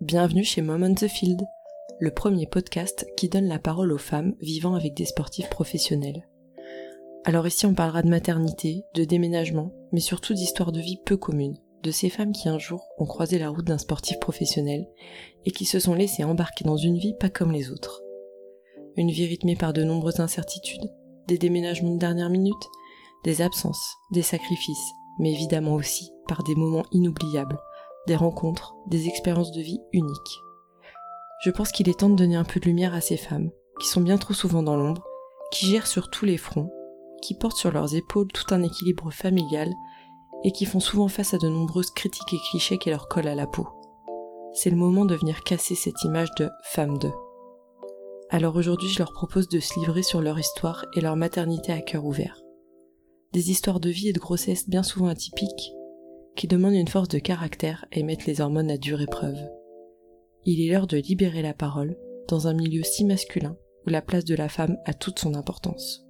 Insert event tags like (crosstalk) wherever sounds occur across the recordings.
Bienvenue chez Mom on the Field, le premier podcast qui donne la parole aux femmes vivant avec des sportifs professionnels. Alors ici on parlera de maternité, de déménagement, mais surtout d'histoires de vie peu communes, de ces femmes qui un jour ont croisé la route d'un sportif professionnel et qui se sont laissées embarquer dans une vie pas comme les autres. Une vie rythmée par de nombreuses incertitudes, des déménagements de dernière minute, des absences, des sacrifices, mais évidemment aussi par des moments inoubliables, des rencontres, des expériences de vie uniques. Je pense qu'il est temps de donner un peu de lumière à ces femmes, qui sont bien trop souvent dans l'ombre, qui gèrent sur tous les fronts, qui portent sur leurs épaules tout un équilibre familial et qui font souvent face à de nombreuses critiques et clichés qui leur collent à la peau. C'est le moment de venir casser cette image de femme de. Alors aujourd'hui, je leur propose de se livrer sur leur histoire et leur maternité à cœur ouvert. Des histoires de vie et de grossesse bien souvent atypiques, qui demandent une force de caractère et mettent les hormones à dure épreuve. Il est l'heure de libérer la parole dans un milieu si masculin où la place de la femme a toute son importance.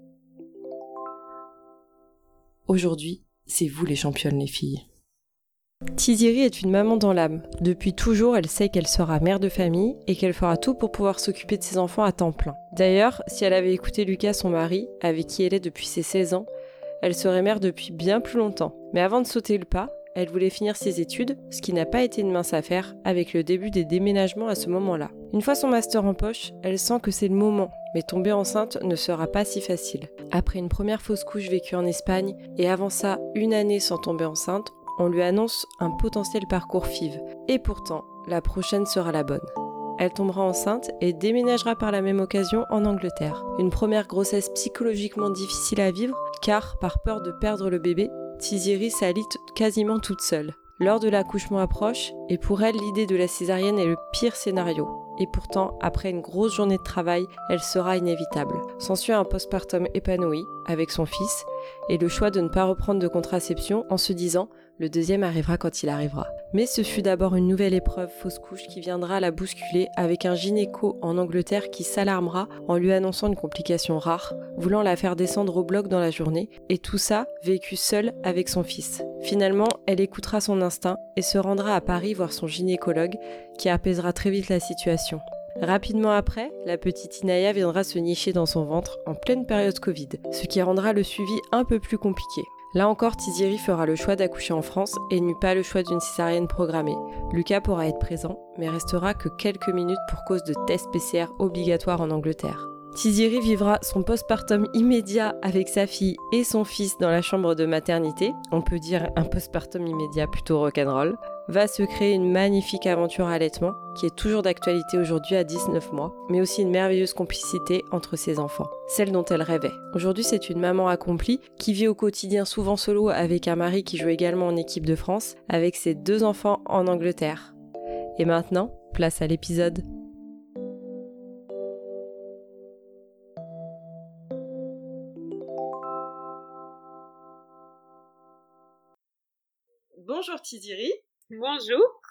Aujourd'hui, c'est vous les championnes les filles. Tiziri est une maman dans l'âme. Depuis toujours, elle sait qu'elle sera mère de famille et qu'elle fera tout pour pouvoir s'occuper de ses enfants à temps plein. D'ailleurs, si elle avait écouté Lucas, son mari, avec qui elle est depuis ses 16 ans, elle serait mère depuis bien plus longtemps. Mais avant de sauter le pas, elle voulait finir ses études, ce qui n'a pas été une mince affaire avec le début des déménagements à ce moment-là. Une fois son master en poche, elle sent que c'est le moment, mais tomber enceinte ne sera pas si facile. Après une première fausse couche vécue en Espagne et avant ça une année sans tomber enceinte, on lui annonce un potentiel parcours FIV. Et pourtant, la prochaine sera la bonne. Elle tombera enceinte et déménagera par la même occasion en Angleterre. Une première grossesse psychologiquement difficile à vivre car, par peur de perdre le bébé, Tiziri s'allie quasiment toute seule. L'heure de l'accouchement approche et pour elle l'idée de la césarienne est le pire scénario. Et pourtant, après une grosse journée de travail, elle sera inévitable. S'ensuit un postpartum épanoui avec son fils et le choix de ne pas reprendre de contraception en se disant le deuxième arrivera quand il arrivera. Mais ce fut d'abord une nouvelle épreuve fausse couche qui viendra la bousculer avec un gynéco en Angleterre qui s'alarmera en lui annonçant une complication rare, voulant la faire descendre au bloc dans la journée, et tout ça vécu seule avec son fils. Finalement, elle écoutera son instinct et se rendra à Paris voir son gynécologue qui apaisera très vite la situation. Rapidement après, la petite Inaya viendra se nicher dans son ventre en pleine période Covid, ce qui rendra le suivi un peu plus compliqué. Là encore, Tiziri fera le choix d'accoucher en France et n'eut pas le choix d'une césarienne programmée. Lucas pourra être présent, mais restera que quelques minutes pour cause de tests PCR obligatoires en Angleterre. Tiziri vivra son postpartum immédiat avec sa fille et son fils dans la chambre de maternité, on peut dire un postpartum immédiat plutôt rock'n'roll, va se créer une magnifique aventure à allaitement qui est toujours d'actualité aujourd'hui à 19 mois, mais aussi une merveilleuse complicité entre ses enfants, celle dont elle rêvait. Aujourd'hui, c'est une maman accomplie qui vit au quotidien souvent solo avec un mari qui joue également en équipe de France, avec ses deux enfants en Angleterre. Et maintenant, place à l'épisode. Bonjour Tiziri. Bonjour.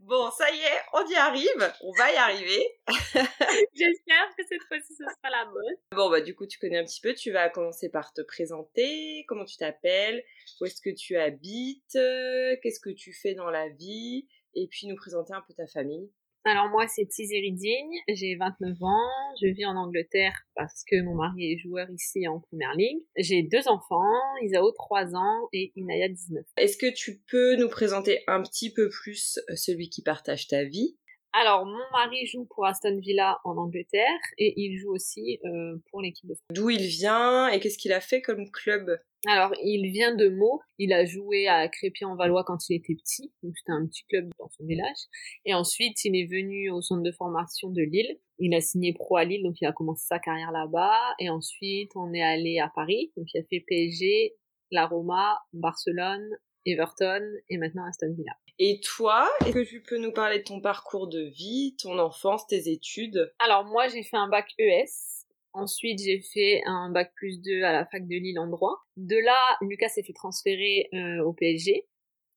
Bon, ça y est, on y arrive. On va y arriver. (laughs) J'espère que cette fois-ci ce sera la bonne. Bon, bah du coup, tu connais un petit peu. Tu vas commencer par te présenter. Comment tu t'appelles? Où est-ce que tu habites? Qu'est-ce que tu fais dans la vie? Et puis nous présenter un peu ta famille. Alors moi c'est Tiziri Digne, j'ai 29 ans, je vis en Angleterre parce que mon mari est joueur ici en première ligue. J'ai deux enfants, Isao 3 ans et Inaya 19. Est-ce que tu peux nous présenter un petit peu plus euh, celui qui partage ta vie? Alors, mon mari joue pour Aston Villa en Angleterre et il joue aussi euh, pour l'équipe de France. D'où il vient et qu'est-ce qu'il a fait comme club? Alors, il vient de Meaux. Il a joué à Crépy-en-Valois quand il était petit. Donc, c'était un petit club dans son village. Et ensuite, il est venu au centre de formation de Lille. Il a signé pro à Lille, donc il a commencé sa carrière là-bas. Et ensuite, on est allé à Paris. Donc, il a fait PSG, la Roma, Barcelone, Everton et maintenant Aston Villa. Et toi, est-ce que tu peux nous parler de ton parcours de vie, ton enfance, tes études? Alors moi, j'ai fait un bac ES. Ensuite, j'ai fait un bac plus 2 à la fac de Lille en droit. De là, Lucas s'est fait transférer euh, au PSG.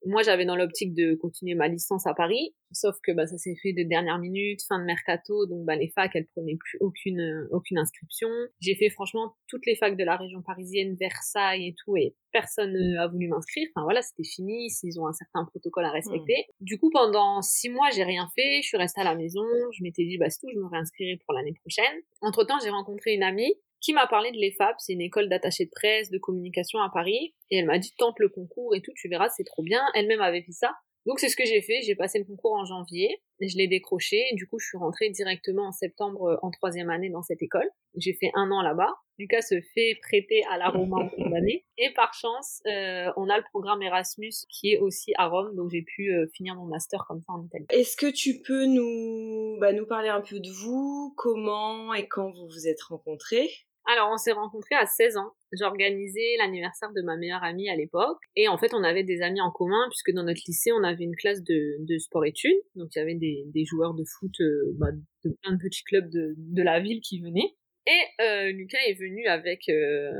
Moi, j'avais dans l'optique de continuer ma licence à Paris, sauf que bah, ça s'est fait de dernière minute, fin de mercato, donc bah, les facs, elles prenaient plus aucune, euh, aucune inscription. J'ai fait franchement toutes les facs de la région parisienne, Versailles et tout, et personne a voulu m'inscrire. Enfin voilà, c'était fini, ils ont un certain protocole à respecter. Mmh. Du coup, pendant six mois, j'ai rien fait, je suis restée à la maison, je m'étais dit, bah c'est tout, je me réinscrirai pour l'année prochaine. Entre-temps, j'ai rencontré une amie qui m'a parlé de l'EFAP, c'est une école d'attaché de presse, de communication à Paris, et elle m'a dit tente le concours et tout, tu verras, c'est trop bien. Elle-même avait fait ça. Donc c'est ce que j'ai fait, j'ai passé le concours en janvier, et je l'ai décroché, et du coup je suis rentrée directement en septembre euh, en troisième année dans cette école. J'ai fait un an là-bas. Lucas se fait prêter à la Roma en fin (laughs) d'année, et par chance, euh, on a le programme Erasmus qui est aussi à Rome, donc j'ai pu euh, finir mon master comme ça en Italie. Est-ce que tu peux nous, bah, nous parler un peu de vous, comment et quand vous vous êtes rencontrés? Alors, on s'est rencontrés à 16 ans. J'organisais l'anniversaire de ma meilleure amie à l'époque. Et en fait, on avait des amis en commun, puisque dans notre lycée, on avait une classe de, de sport-études. Donc, il y avait des, joueurs de foot euh, bah, de plein de petits clubs de, de la ville qui venaient. Et euh, Lucas est venu avec euh,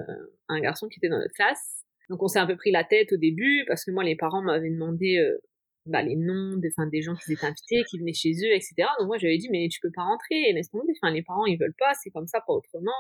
un garçon qui était dans notre classe. Donc, on s'est un peu pris la tête au début, parce que moi, les parents m'avaient demandé bah, les noms des, des gens qui étaient invités, qui venaient chez eux, etc. Donc moi j'avais dit mais tu peux pas rentrer, laisse tomber. Enfin les parents ils veulent pas, c'est comme ça, pas autrement.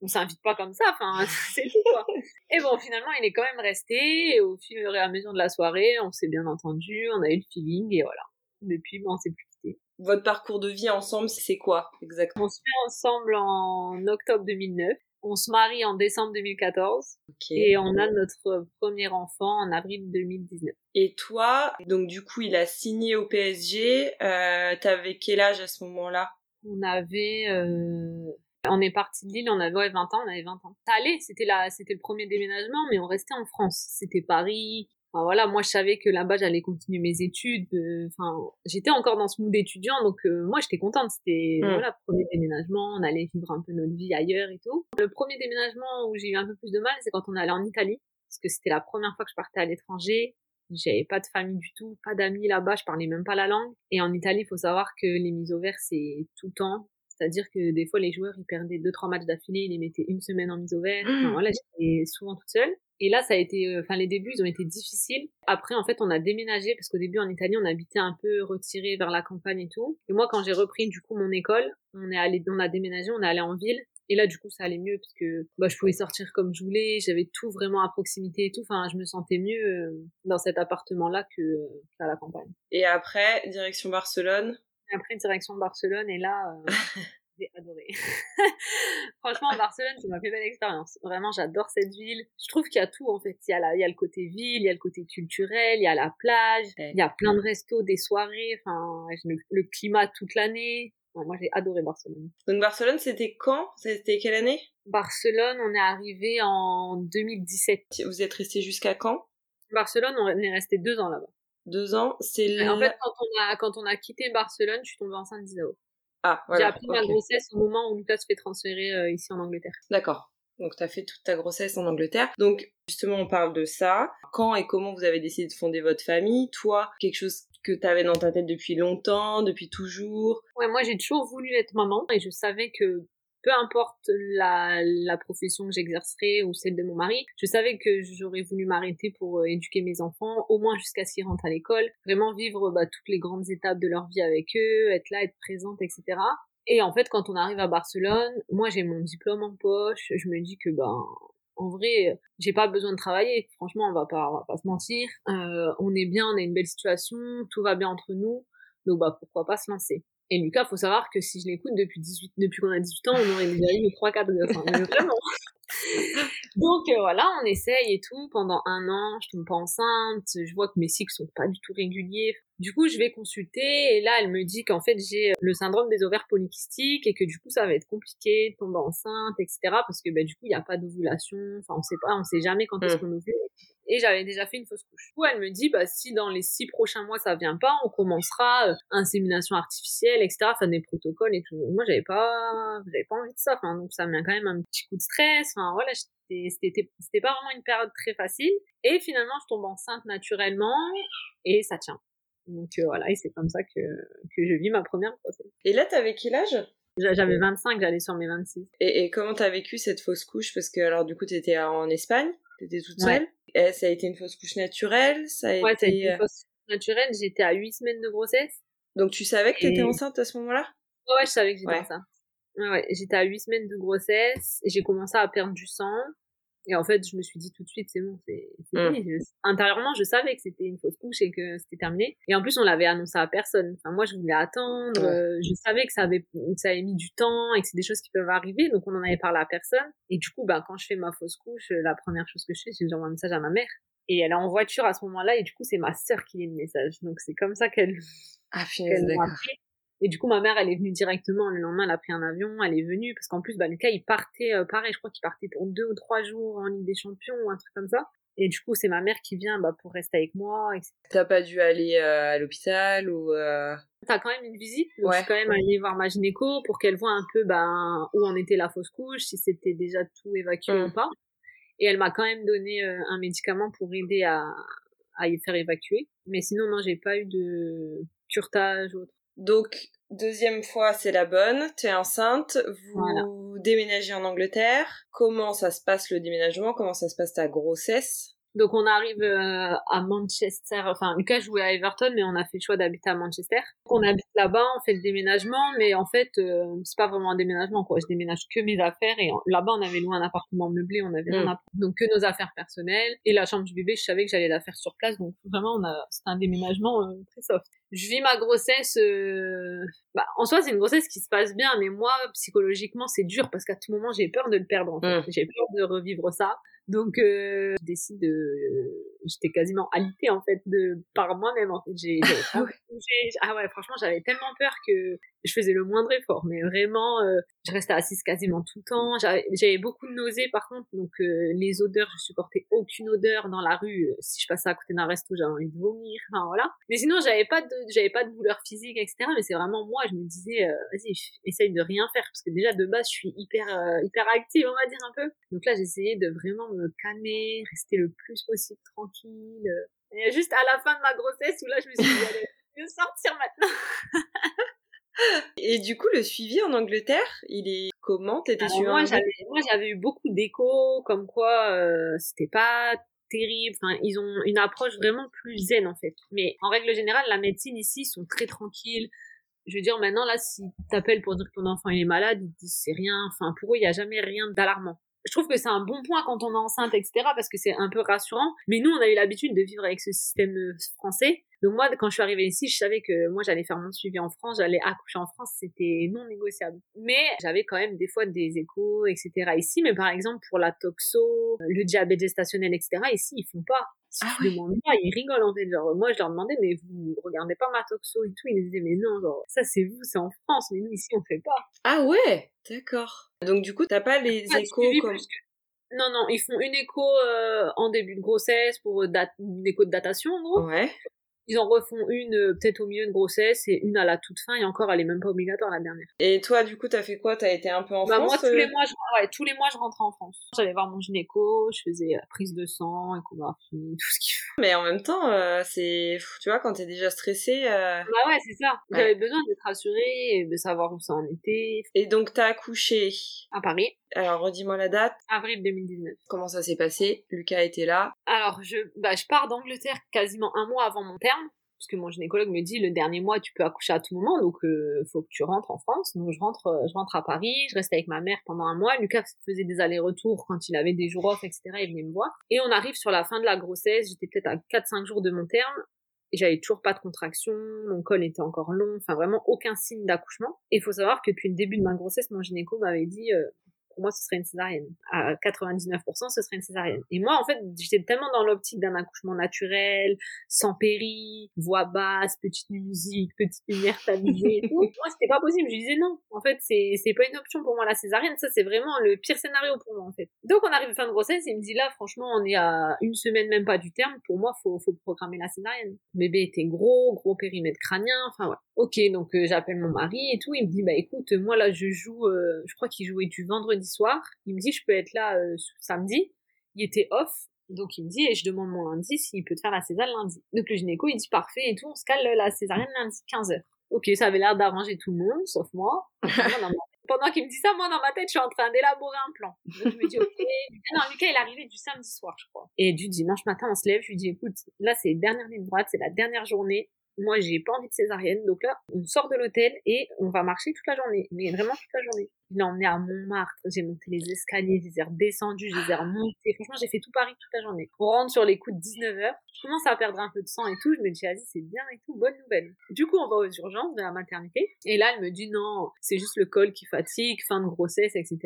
On s'invite pas comme ça. Enfin (laughs) c'est tout quoi. Et bon finalement il est quand même resté. Et au fil et à mesure de la soirée, on s'est bien entendu, on a eu le feeling et voilà. Depuis bon, on s'est plus quitté. Votre parcours de vie ensemble, c'est quoi exactement? On se met ensemble en octobre 2009 on se marie en décembre 2014 et on a notre premier enfant en avril 2019. Et toi, donc du coup, il a signé au PSG. Euh, T'avais quel âge à ce moment-là? On avait, euh... on est parti de Lille, on avait 20 ans, on avait 20 ans. Ça allait, c'était la, c'était le premier déménagement, mais on restait en France. C'était Paris, voilà, moi je savais que là-bas j'allais continuer mes études. Euh, enfin, j'étais encore dans ce mood étudiant, donc euh, moi j'étais contente. C'était mmh. voilà premier déménagement, on allait vivre un peu notre vie ailleurs et tout. Le premier déménagement où j'ai eu un peu plus de mal, c'est quand on allait en Italie, parce que c'était la première fois que je partais à l'étranger. J'avais pas de famille du tout, pas d'amis là-bas, je parlais même pas la langue. Et en Italie, il faut savoir que les mises au vert c'est tout le temps. C'est-à-dire que des fois les joueurs ils perdaient deux trois matchs d'affilée, ils les mettaient une semaine en mise au vert. Enfin, mmh. voilà, j'étais souvent toute seule. Et là, ça a été, euh, enfin, les débuts, ils ont été difficiles. Après, en fait, on a déménagé parce qu'au début, en Italie, on habitait un peu retiré vers la campagne et tout. Et moi, quand j'ai repris, du coup, mon école, on est allé, on a déménagé, on est allé en ville. Et là, du coup, ça allait mieux parce que, bah, je pouvais sortir comme je voulais, j'avais tout vraiment à proximité et tout. Enfin, je me sentais mieux euh, dans cet appartement-là que, euh, qu'à la campagne. Et après, direction Barcelone? après, direction Barcelone. Et là, (laughs) j'ai adoré. (laughs) Franchement, Barcelone, c'est ma plus belle expérience. Vraiment, j'adore cette ville. Je trouve qu'il y a tout, en fait. Il y, a la, il y a le côté ville, il y a le côté culturel, il y a la plage, il y a plein de restos, des soirées, enfin, le, climat toute l'année. moi, j'ai adoré Barcelone. Donc, Barcelone, c'était quand? C'était quelle année? Barcelone, on est arrivé en 2017. Vous êtes resté jusqu'à quand? Barcelone, on est resté deux ans là-bas. Deux ans, c'est En fait, quand on a, quand on a quitté Barcelone, je suis tombée enceinte d'Isao. Ah, voilà. J'ai appris ma grossesse au moment où Lucas se fait transférer euh, ici en Angleterre. D'accord. Donc tu as fait toute ta grossesse en Angleterre. Donc justement on parle de ça. Quand et comment vous avez décidé de fonder votre famille? Toi, quelque chose que tu avais dans ta tête depuis longtemps, depuis toujours? Ouais, moi j'ai toujours voulu être maman et je savais que peu importe la, la profession que j'exercerai ou celle de mon mari, je savais que j'aurais voulu m'arrêter pour euh, éduquer mes enfants, au moins jusqu'à ce qu'ils rentrent à l'école, vraiment vivre bah, toutes les grandes étapes de leur vie avec eux, être là, être présente, etc. Et en fait, quand on arrive à Barcelone, moi j'ai mon diplôme en poche, je me dis que ben en vrai, j'ai pas besoin de travailler. Franchement, on va pas, on va pas se mentir. Euh, on est bien, on a une belle situation, tout va bien entre nous. Donc bah pourquoi pas se lancer? Et Lucas, faut savoir que si je l'écoute depuis 18, depuis qu'on a 18 ans, on aurait déjà eu 3-4 gosses. (laughs) Enfin, vraiment. (laughs) Donc euh, voilà, on essaye et tout. Pendant un an, je tombe pas enceinte. Je vois que mes cycles sont pas du tout réguliers. Du coup, je vais consulter et là, elle me dit qu'en fait, j'ai le syndrome des ovaires polykystiques et que du coup, ça va être compliqué de tomber enceinte, etc. Parce que bah, du coup, il n'y a pas d'ovulation. Enfin, on sait pas, on sait jamais quand est-ce mm. qu'on ovule et j'avais déjà fait une fausse couche. Du coup, elle me dit, bah, si dans les six prochains mois ça vient pas, on commencera euh, insémination artificielle, etc. Enfin, des protocoles et tout. Moi, j'avais pas, j'avais pas envie de ça. Enfin, donc ça met quand même un petit coup de stress. Enfin, voilà, c'était, c'était pas vraiment une période très facile. Et finalement, je tombe enceinte naturellement et ça tient. Donc euh, voilà, et c'est comme ça que, que je vis ma première grossesse. Et là, t'avais quel âge? J'avais 25, j'allais sur mes 26. Et, et comment t'as vécu cette fausse couche? Parce que alors du coup, t'étais en Espagne T'étais toute seule eh, ça a été une fausse couche naturelle ça a Ouais, été... ça a été euh, une fausse naturelle. J'étais à 8 semaines de grossesse. Donc tu savais que t'étais Et- enceinte à ce moment-là? Ouais, ouais, je savais que j'étais Ouais. enceinte. Ouais, ouais, j'étais à 8 semaines de grossesse et j'ai commencé à perdre du sang. Et en fait, je me suis dit tout de suite, c'est bon, c'est Mm. fini. Je- Intérieurement, je savais que c'était une fausse couche et que c'était terminé. Et en plus, on l'avait annoncé à personne. Enfin, moi, je voulais attendre. Euh, Je savais que ça avait, que ça avait mis du temps et que c'est des choses qui peuvent arriver. Donc, on en avait parlé à personne. Et du coup, ben, quand je fais ma fausse couche, euh, la première chose que je fais, c'est que j'envoie un message à ma mère. Et elle est en voiture à ce moment-là. Et du coup, c'est ma sœur qui lit le message. Donc, c'est comme ça qu'elle Ah, qu'elle m'a appris. Et du coup, ma mère, elle est venue directement. Le lendemain, elle a pris un avion, elle est venue. Parce qu'en plus, bah, Lucas, il partait, euh, pareil, je crois qu'il partait pour deux ou trois jours en Ligue des Champions ou un truc comme ça. Et du coup, c'est ma mère qui vient bah, pour rester avec moi. etc. T'as pas dû aller euh, à l'hôpital ou... euh, T'as quand même une visite. Donc, Ouais. je suis quand même allée voir ma gynéco pour qu'elle voit un peu ben, où en était la fausse couche, si c'était déjà tout évacué Mm. ou pas. Et elle m'a quand même donné euh, un médicament pour aider à, à y faire évacuer. Mais sinon, non, j'ai pas eu de curtage ou autre. Donc, deuxième fois, c'est la bonne. T'es enceinte. Vous Voilà. déménagez en Angleterre. Comment ça se passe le déménagement? Comment ça se passe ta grossesse? Donc on arrive euh, à Manchester, enfin Lucas jouait à Everton mais on a fait le choix d'habiter à Manchester. Donc, on habite là-bas, on fait le déménagement mais en fait euh, c'est pas vraiment un déménagement quoi, je déménage que mes affaires et là-bas on avait loué un appartement meublé, on avait rien Mm. donc que nos affaires personnelles et la chambre du bébé, je savais que j'allais la faire sur place donc vraiment on a c'était un déménagement euh, très soft. Je vis ma grossesse euh, bah, en soi c'est une grossesse qui se passe bien mais moi psychologiquement c'est dur parce qu'à tout moment j'ai peur de le perdre en fait. Mm. J'ai peur de revivre ça. Donc euh, je décide de j'étais quasiment alitée en fait de par moi-même en fait. J'ai de bouger. ah ouais franchement j'avais tellement peur que je faisais le moindre effort. Mais vraiment euh, je restais assise quasiment tout le temps. J'avais j'avais beaucoup de nausées par contre. Donc euh, les odeurs je supportais aucune odeur dans la rue. Euh, si je passais à côté d'un resto j'avais envie de vomir. Enfin voilà. Mais sinon j'avais pas de j'avais pas de douleur physique etc mais c'est vraiment moi je me disais euh, vas-y essaye de rien faire. Parce que déjà de base je suis hyper euh, hyper active on va dire un peu. Donc là j'essayais de vraiment me calmer rester le plus possible tranquille et juste à la fin de ma grossesse où là je me suis dit allez je vais sortir maintenant (laughs) Et du coup, le suivi en Angleterre, il est comment? T'étais moi, j'avais, moi, j'avais eu beaucoup d'échos, comme quoi euh, c'était pas terrible. Enfin, ils ont une approche vraiment plus zen en fait. Mais en règle générale, la médecine ici ils sont très tranquilles. Je veux dire, maintenant là, si t'appelles pour dire que ton enfant il est malade, ils disent c'est rien. Enfin, pour eux, il y a jamais rien d'alarmant. Je trouve que c'est un bon point quand on est enceinte, etc. Parce que c'est un peu rassurant. Mais nous, on a eu l'habitude de vivre avec ce système euh, français. Donc moi, quand je suis arrivée ici, je savais que moi, j'allais faire mon suivi en France, j'allais accoucher en France, c'était non négociable. Mais j'avais quand même des fois des échos, etc. ici. Mais par exemple, pour la toxo, le diabète gestationnel, etc. Ici, ils font pas. Si Ah tu ouais. demandes pas, ils rigolent en fait. Genre, moi, je leur demandais, mais vous regardez pas ma toxo et tout. Ils me disaient, mais non, genre, ça c'est vous, c'est en France, mais nous ici, on fait pas. Ah ouais, d'accord. Donc du coup, t'as pas les Pas échos comme... que- Non, non, ils font une écho euh, en début de grossesse pour euh, une écho de datation en gros. Ouais. Ils en refont une euh, peut-être au milieu de grossesse et une à la toute fin et encore elle est même pas obligatoire la dernière. Et toi, du coup, t'as fait quoi? T'as été un peu en Bah, moi France tous euh? les mois je ouais, tous les mois je rentrais en France. J'allais voir mon gynéco, je faisais euh, prise de sang, échographie, (laughs) tout ce qu'il faut. Mais en même temps, euh, c'est... Tu vois, quand t'es déjà stressé... euh, Bah ouais, c'est ça. Ouais. J'avais besoin d'être rassurée et de savoir où ça en était. Et donc, t'as accouché. À Paris, Alors, redis-moi la date. avril 2019. Comment ça s'est passé? Lucas était là. Alors, je, bah, je pars d'Angleterre quasiment un mois avant mon terme, parce que mon gynécologue me dit le dernier mois tu peux accoucher à tout moment, donc euh, faut que tu rentres en France. Donc je rentre, euh, je rentre à Paris, je reste avec ma mère pendant un mois. Lucas faisait des allers-retours quand il avait des jours off, etc. Il venait me voir. Et on arrive sur la fin de la grossesse. J'étais peut-être à 4-5 jours de mon terme. J'avais toujours pas de contraction, mon col était encore long, enfin vraiment aucun signe d'accouchement. Et il faut savoir que depuis le début de ma grossesse, mon gynéco m'avait dit, euh, pour moi, ce serait une césarienne. À 99%, ce serait une césarienne. Et moi, en fait, j'étais tellement dans l'optique d'un accouchement naturel, sans péri, voix basse, petite musique, petite lumière tamisée et tout. (laughs) Moi, c'était pas possible. Je disais non. En fait, c'est, c'est pas une option pour moi, la césarienne. Ça, c'est vraiment le pire scénario pour moi, en fait. Donc, on arrive fin de grossesse, il me dit là, franchement, on est à une semaine même pas du terme. Pour moi, faut, faut programmer la césarienne. Le bébé était gros, gros périmètre crânien. Enfin, ouais. Ok, donc, euh, j'appelle mon mari et tout. Il me dit, bah, écoute, moi, là, je joue, euh, je crois qu'il jouait du vendredi soir. Il me dit, je peux être là euh, samedi. Il était off. Donc il me dit, et je demande mon lundi s'il peut te faire la césarienne lundi. Donc le gynéco, il dit parfait et tout, on se cale la césarienne lundi 15h. Ok, ça avait l'air d'arranger tout le monde, sauf moi. (laughs) Pendant qu'il me dit ça, moi, dans ma tête, je suis en train d'élaborer un plan. Donc, je me dis, ok. (laughs) non, Lucas, il est arrivé du samedi soir, je crois. Et du dimanche matin, on se lève, je lui dis, écoute, là, c'est dernière ligne droite, c'est la dernière journée. Moi, j'ai pas envie de césarienne. Donc là, on sort de l'hôtel et on va marcher toute la journée. Mais vraiment toute la journée. Je l'ai emmené à Montmartre. J'ai monté les escaliers, je les ai redescendus, je les ai remontés. Franchement, j'ai fait tout Paris toute la journée. On rentre sur les coups de 19h. Je commence à perdre un peu de sang et tout. Je me dis, vas-y, c'est bien et tout. Bonne nouvelle. Du coup, on va aux urgences de la maternité. Et là, elle me dit, non, c'est juste le col qui fatigue, fin de grossesse, etc.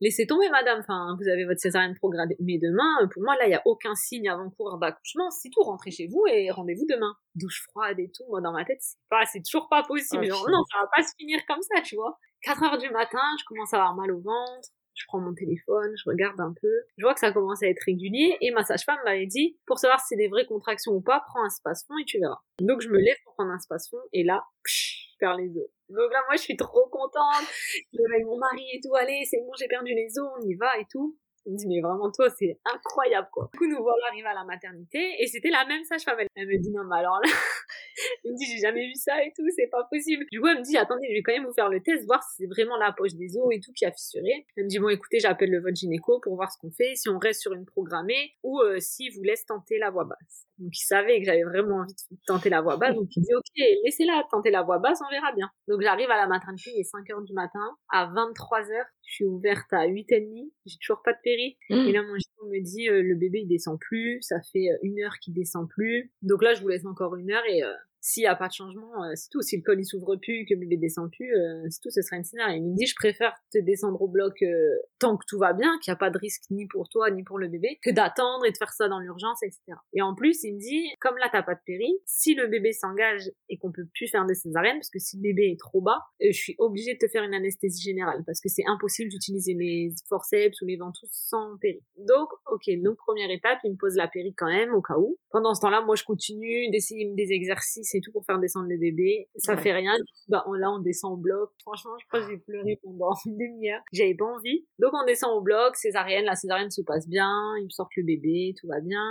Laissez tomber, madame. Enfin, vous avez votre césarienne programmée demain. Pour moi, là, il n'y a aucun signe avant-cours d'accouchement. C'est tout. Rentrez chez vous et rendez-vous demain. Douche froide et tout. Moi, dans ma tête, c'est pas, c'est toujours pas possible. Genre, non, ça va pas se finir comme ça, tu vois. 4 heures du matin, je commence à avoir mal au ventre. Je prends mon téléphone, je regarde un peu. Je vois que ça commence à être régulier et ma sage-femme m'avait dit, pour savoir si c'est des vraies contractions ou pas, prends un space-fond et tu verras. Donc je me lève pour prendre un space-fond et là, psh, je perds les os. Donc là, moi, je suis trop contente. Je avec mon mari et tout, allez, c'est bon, j'ai perdu les os, on y va et tout. Il me dit, mais vraiment, toi, c'est incroyable, quoi. Du coup, nous voilà arrivés à la maternité, et c'était la même sage-femme. Elle me dit, non, mais alors là, (laughs) elle me dit, j'ai jamais vu ça et tout, c'est pas possible. Du coup, elle me dit, attendez, je vais quand même vous faire le test, voir si c'est vraiment la poche des os et tout qui a fissuré. Elle me dit, bon, écoutez, j'appelle le votre gynéco pour voir ce qu'on fait, si on reste sur une programmée, ou euh, si vous laisse tenter la voie basse. Donc, il savait que j'avais vraiment envie de tenter la voie basse, donc il dit, ok, laissez-la tenter la voie basse, on verra bien. Donc, j'arrive à la maternité, il est 5 heures du matin, à 23 heures, je suis ouverte à 8h30, j'ai toujours pas de péri. Mmh. Et là, mon gynéco me dit, euh, le bébé, il descend plus, ça fait euh, une heure qu'il descend plus. Donc là, je vous laisse encore une heure et euh, s'il n'y a pas de changement, euh, c'est tout. Si le col il s'ouvre plus, que le bébé descend plus, euh, c'est tout, ce sera une scénario. Il me dit, je préfère te descendre au bloc euh, tant que tout va bien, qu'il n'y a pas de risque ni pour toi ni pour le bébé, que d'attendre et de faire ça dans l'urgence, etc. Et en plus, il me dit, comme là t'as pas de péri, si le bébé s'engage et qu'on peut plus faire des césariennes, parce que si le bébé est trop bas, je suis obligée de te faire une anesthésie générale, parce que c'est impossible d'utiliser les forceps ou les ventouses sans péri. Donc, ok, donc première étape, il me pose la péri quand même, au cas où. Pendant ce temps-là, moi je continue d'essayer des exercices c'est tout pour faire descendre le bébé. Ça fait rien. Bah, là, on descend au bloc. Franchement, je crois que j'ai pleuré pendant (laughs) une demi-heure. J'avais pas envie. Donc, on descend au bloc, césarienne. La césarienne se passe bien. Ils me sortent le bébé, tout va bien.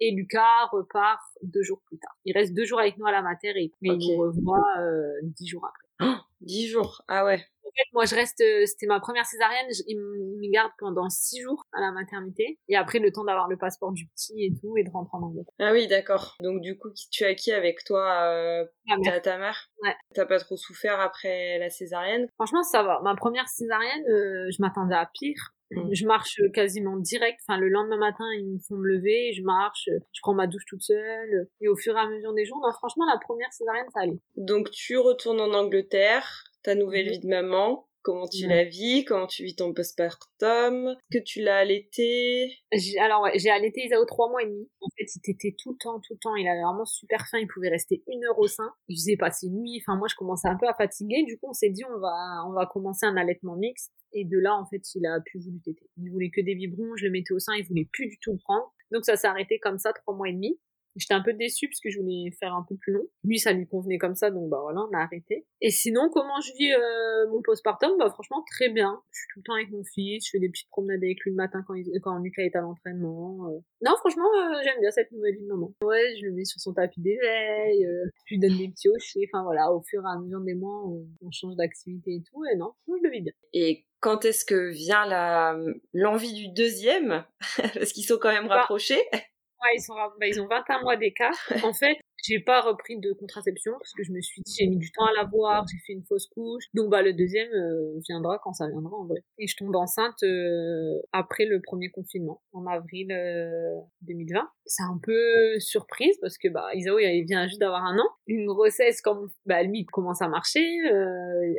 Et Lucas repart deux jours plus tard. Il reste deux jours avec nous à la mater et il nous revoit euh, dix jours après. Oh, (gasps) dix jours. Ah ouais moi, je reste, euh, c'était ma première césarienne, il me garde pendant six jours à la maternité. Et après, le temps d'avoir le passeport du petit et tout, et de rentrer en Angleterre. Ah oui, d'accord. Donc, du coup, tu as qui avec toi euh, ta, ta mère? Ouais. T'as pas trop souffert après la césarienne? Franchement, ça va. Ma première césarienne, euh, je m'attendais à pire. Mm. Je marche quasiment direct. Enfin, le lendemain matin, ils me font me lever, je marche, je prends ma douche toute seule. Et au fur et à mesure des jours, non, franchement, la première césarienne, ça allait. Donc, tu retournes en Angleterre ta nouvelle vie de maman, comment tu la vis, comment tu vis ton postpartum, que tu l'as allaité. Alors ouais, j'ai allaité Isao trois mois et demi. En fait, il était tout le temps, tout le temps. Il avait vraiment super faim. Il pouvait rester une heure au sein. Il faisait passer une nuit. Enfin, moi, je commençais un peu à fatiguer. Du coup, on s'est dit, on va, on va commencer un allaitement mixte. Et de là, en fait, il a plus voulu téter. Il voulait que des biberons. Je le mettais au sein. Il voulait plus du tout le prendre. Donc, ça s'est arrêté comme ça trois mois et demi. J'étais un peu déçue parce que je voulais faire un peu plus long. Lui, ça lui convenait comme ça, donc bah voilà, on a arrêté. Et sinon, comment je vis euh, mon postpartum? Bah franchement, très bien. Je suis tout le temps avec mon fils, je fais des petites promenades avec lui le matin quand, il, quand Lucas est à l'entraînement. Euh. Non, franchement, euh, j'aime bien cette nouvelle vie de maman. Ouais, je le mets sur son tapis d'éveil, je lui donne des petits hochets. Enfin voilà, au fur et à mesure des mois, on, on change d'activité et tout. Et non, je le vis bien. Et quand est-ce que vient la l'envie du deuxième? (laughs) Parce qu'ils sont quand même bah, rapprochés ils, sont, bah, ils ont 21 mois d'écart. En fait, j'ai pas repris de contraception parce que je me suis dit j'ai mis du temps à l'avoir, j'ai fait une fausse couche. Donc bah le deuxième euh, viendra quand ça viendra en vrai. Et je tombe enceinte euh, après le premier confinement en avril 2020. Euh, C'est un peu surprise parce que bah Isao il vient juste d'avoir un an. Une grossesse comme bah lui commence à marcher,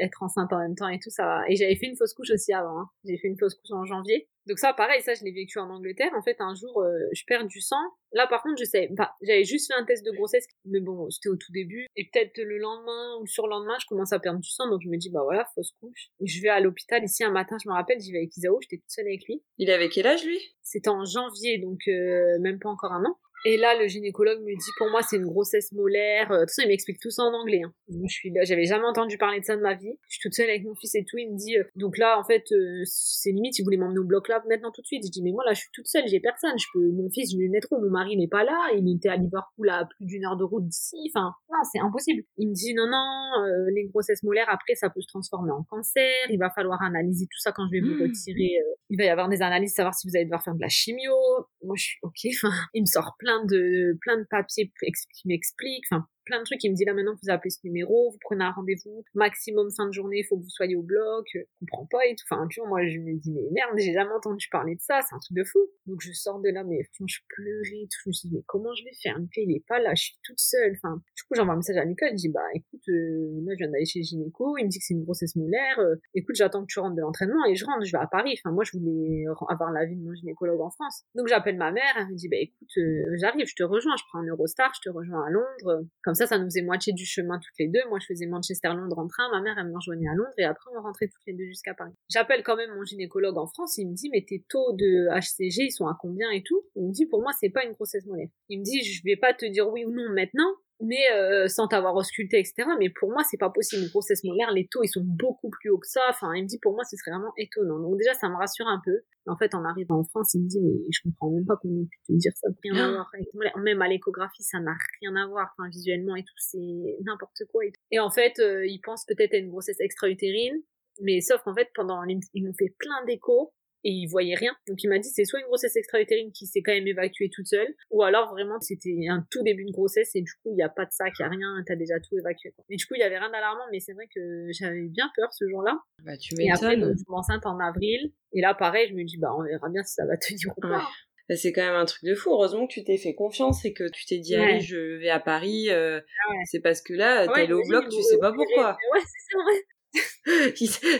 être enceinte en même temps et tout ça. Va. Et j'avais fait une fausse couche aussi avant. Hein. J'ai fait une fausse couche en janvier. Donc ça, pareil, ça, je l'ai vécu en Angleterre. En fait, un jour, je perds du sang. Là, par contre, je sais, bah, j'avais juste fait un test de grossesse mais bon, c'était au tout début. Et peut-être le lendemain ou le surlendemain, je commence à perdre du sang. Donc je me dis, bah voilà, fausse couche. Je vais à l'hôpital ici un matin, je me rappelle, j'y vais avec Isao, j'étais toute seule avec lui. Il avait quel âge lui? C'était en janvier, donc euh, même pas encore un an. Et là, le gynécologue me dit, pour moi, c'est une grossesse molaire. Euh, de toute façon, il m'explique tout ça en anglais. Hein. Je suis là, j'avais jamais entendu parler de ça de ma vie. Je suis toute seule avec mon fils et tout. Il me dit, euh, donc là, en fait, euh, c'est limite, il voulait m'emmener au bloc là maintenant tout de suite. Je dis, mais moi là, je suis toute seule, j'ai personne. Je peux, mon fils, je vais le mettre où? Mon mari n'est pas là. Il était à Liverpool à plus d'une heure de route d'ici. Enfin, non, c'est impossible. Il me dit, non, non, les grossesses molaires, après, ça peut se transformer en cancer. Il va falloir analyser tout ça quand je vais vous mmh. retirer. il va y avoir des analyses, savoir si vous allez devoir faire de la chimio. Moi, je suis ok. (laughs) Enfin, il me sort plein de plein de papiers qui m'expliquent. Enfin, plein de trucs. Il me dit là maintenant vous appelez ce numéro, vous prenez un rendez-vous, maximum fin de journée, il faut que vous soyez au bloc, je comprends pas et tout. Enfin, tu vois, moi je me dis mais merde, j'ai jamais entendu parler de ça, c'est un truc de fou. Donc je sors de là, mais franchement je pleurais et tout. Je me dit mais comment je vais faire? Il est pas là, je suis toute seule. Enfin, du coup j'envoie un message à Lucas, je dis bah écoute, euh, là je viens d'aller chez le gynéco, il me dit que c'est une grossesse molaire. Euh, écoute, j'attends que tu rentres de l'entraînement et je rentre, je vais à Paris. Enfin moi je voulais avoir l'avis de mon gynécologue en France. Donc j'appelle ma mère, elle me dit bah écoute, euh, j'arrive, je te rejoins, je prends un Eurostar, je te rejoins à Londres. Ça, ça nous faisait moitié du chemin toutes les deux. Moi, je faisais Manchester-Londres en train. Ma mère, elle me rejoignait à Londres et après, on rentrait toutes les deux jusqu'à Paris. J'appelle quand même mon gynécologue en France. Il me dit, mais tes taux de HCG, ils sont à combien et tout? Il me dit, pour moi, c'est pas une grossesse molaire. Il me dit, je vais pas te dire oui ou non maintenant, mais euh, sans t'avoir ausculté, etc. Mais pour moi, c'est pas possible. Une grossesse molaire, les taux, ils sont beaucoup plus hauts que ça. Enfin, il me dit, pour moi, ce serait vraiment étonnant. Donc déjà, ça me rassure un peu. En fait, en arrivant en France, il me dit, mais je comprends même pas qu'on ait pu te dire ça. Rien à voir Même à l'échographie, ça n'a rien à voir. Enfin, visuellement et tout, c'est n'importe quoi. Et, et, en fait, euh, il pense peut-être à une grossesse extra-utérine. Mais sauf qu'en fait, pendant, ils m'ont fait plein d'échos et il voyait rien. Donc il m'a dit c'est soit une grossesse extra-utérine qui s'est quand même évacuée toute seule, ou alors vraiment c'était un tout début de grossesse et du coup il n'y a pas de sac, il n'y a rien, t'as déjà tout évacué. Quoi. Et du coup il y avait rien d'alarmant, mais c'est vrai que j'avais bien peur ce jour-là. Bah tu Et après je suis enceinte en avril, et là pareil je me dis bah on verra bien si ça va tenir ou pas. Bah, c'est quand même un truc de fou. Heureusement que tu t'es fait confiance et que tu t'es dit allez je vais à Paris. Euh, ah c'est parce que là t'es allé au bloc, tu sais pas pourquoi. Ouais c'est vrai.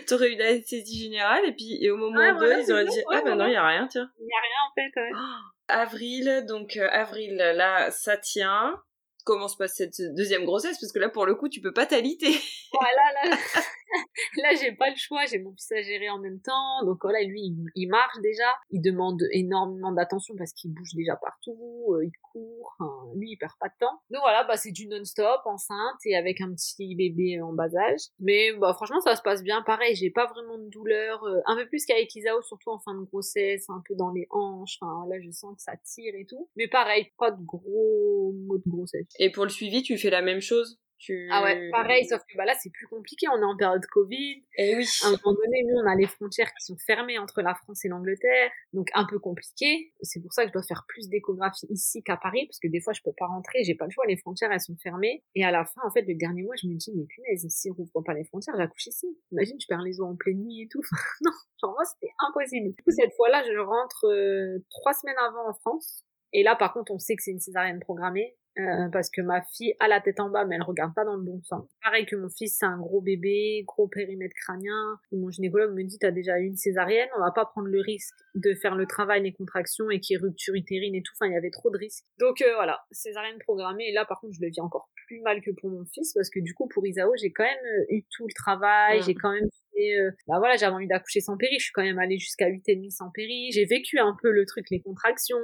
T'aurais eu la anesthésie générale et puis et au moment où ils auraient dit ah ben non il y a rien tiens. Il y a rien en fait. Ouais. avril donc euh, avril là ça tient. Comment se passe cette deuxième grossesse? Parce que là pour le coup tu peux pas t'aliter. Voilà là. (laughs) (laughs) là, j'ai pas le choix, j'ai mon fils à gérer en même temps. Donc voilà, lui, il, marche déjà. Il demande énormément d'attention parce qu'il bouge déjà partout, euh, il court. lui, il perd pas de temps. Donc voilà, bah c'est du non-stop, enceinte et avec un petit bébé en bas âge. Mais bah franchement, ça se passe bien. Pareil, j'ai pas vraiment de douleur. Euh, un peu plus qu'avec Isao, surtout en fin de grossesse, un peu dans les hanches. Là, je sens que ça tire et tout. Mais pareil, pas de gros mots de grossesse. Et pour le suivi, tu fais la même chose? Ah ouais, pareil, sauf que bah là c'est plus compliqué, on est en période Covid. Et eh oui. À un moment donné, nous on a les frontières qui sont fermées entre la France et l'Angleterre, donc un peu compliqué. C'est pour ça que je dois faire plus d'échographie ici qu'à Paris, parce que des fois je peux pas rentrer, j'ai pas le choix, les frontières elles sont fermées. Et à la fin, en fait, le dernier mois, je me dis mais punaise, si on rouvre pas les frontières, j'accouche ici. Imagine, je perds les os en pleine nuit et tout. (laughs) non, genre moi c'était impossible. Du coup cette fois-là, je rentre euh, trois semaines avant en France. Et là, par contre, on sait que c'est une césarienne programmée. Euh, parce que ma fille a la tête en bas mais elle regarde pas dans le bon sens. Pareil que mon fils c'est un gros bébé, gros périmètre crânien. Et mon gynécologue me dit t'as déjà eu une césarienne, on va pas prendre le risque de faire le travail, les contractions et qu'il y ait rupture utérine et tout. Enfin il y avait trop de risques. Donc euh, voilà, césarienne programmée. Et là par contre je le vis encore plus mal que pour mon fils parce que du coup pour Isao j'ai quand même euh, eu tout le travail, j'ai quand même fait, bah voilà j'avais envie d'accoucher sans péri, je suis quand même allée jusqu'à 8 et demi sans péri, j'ai vécu un peu le truc, les contractions,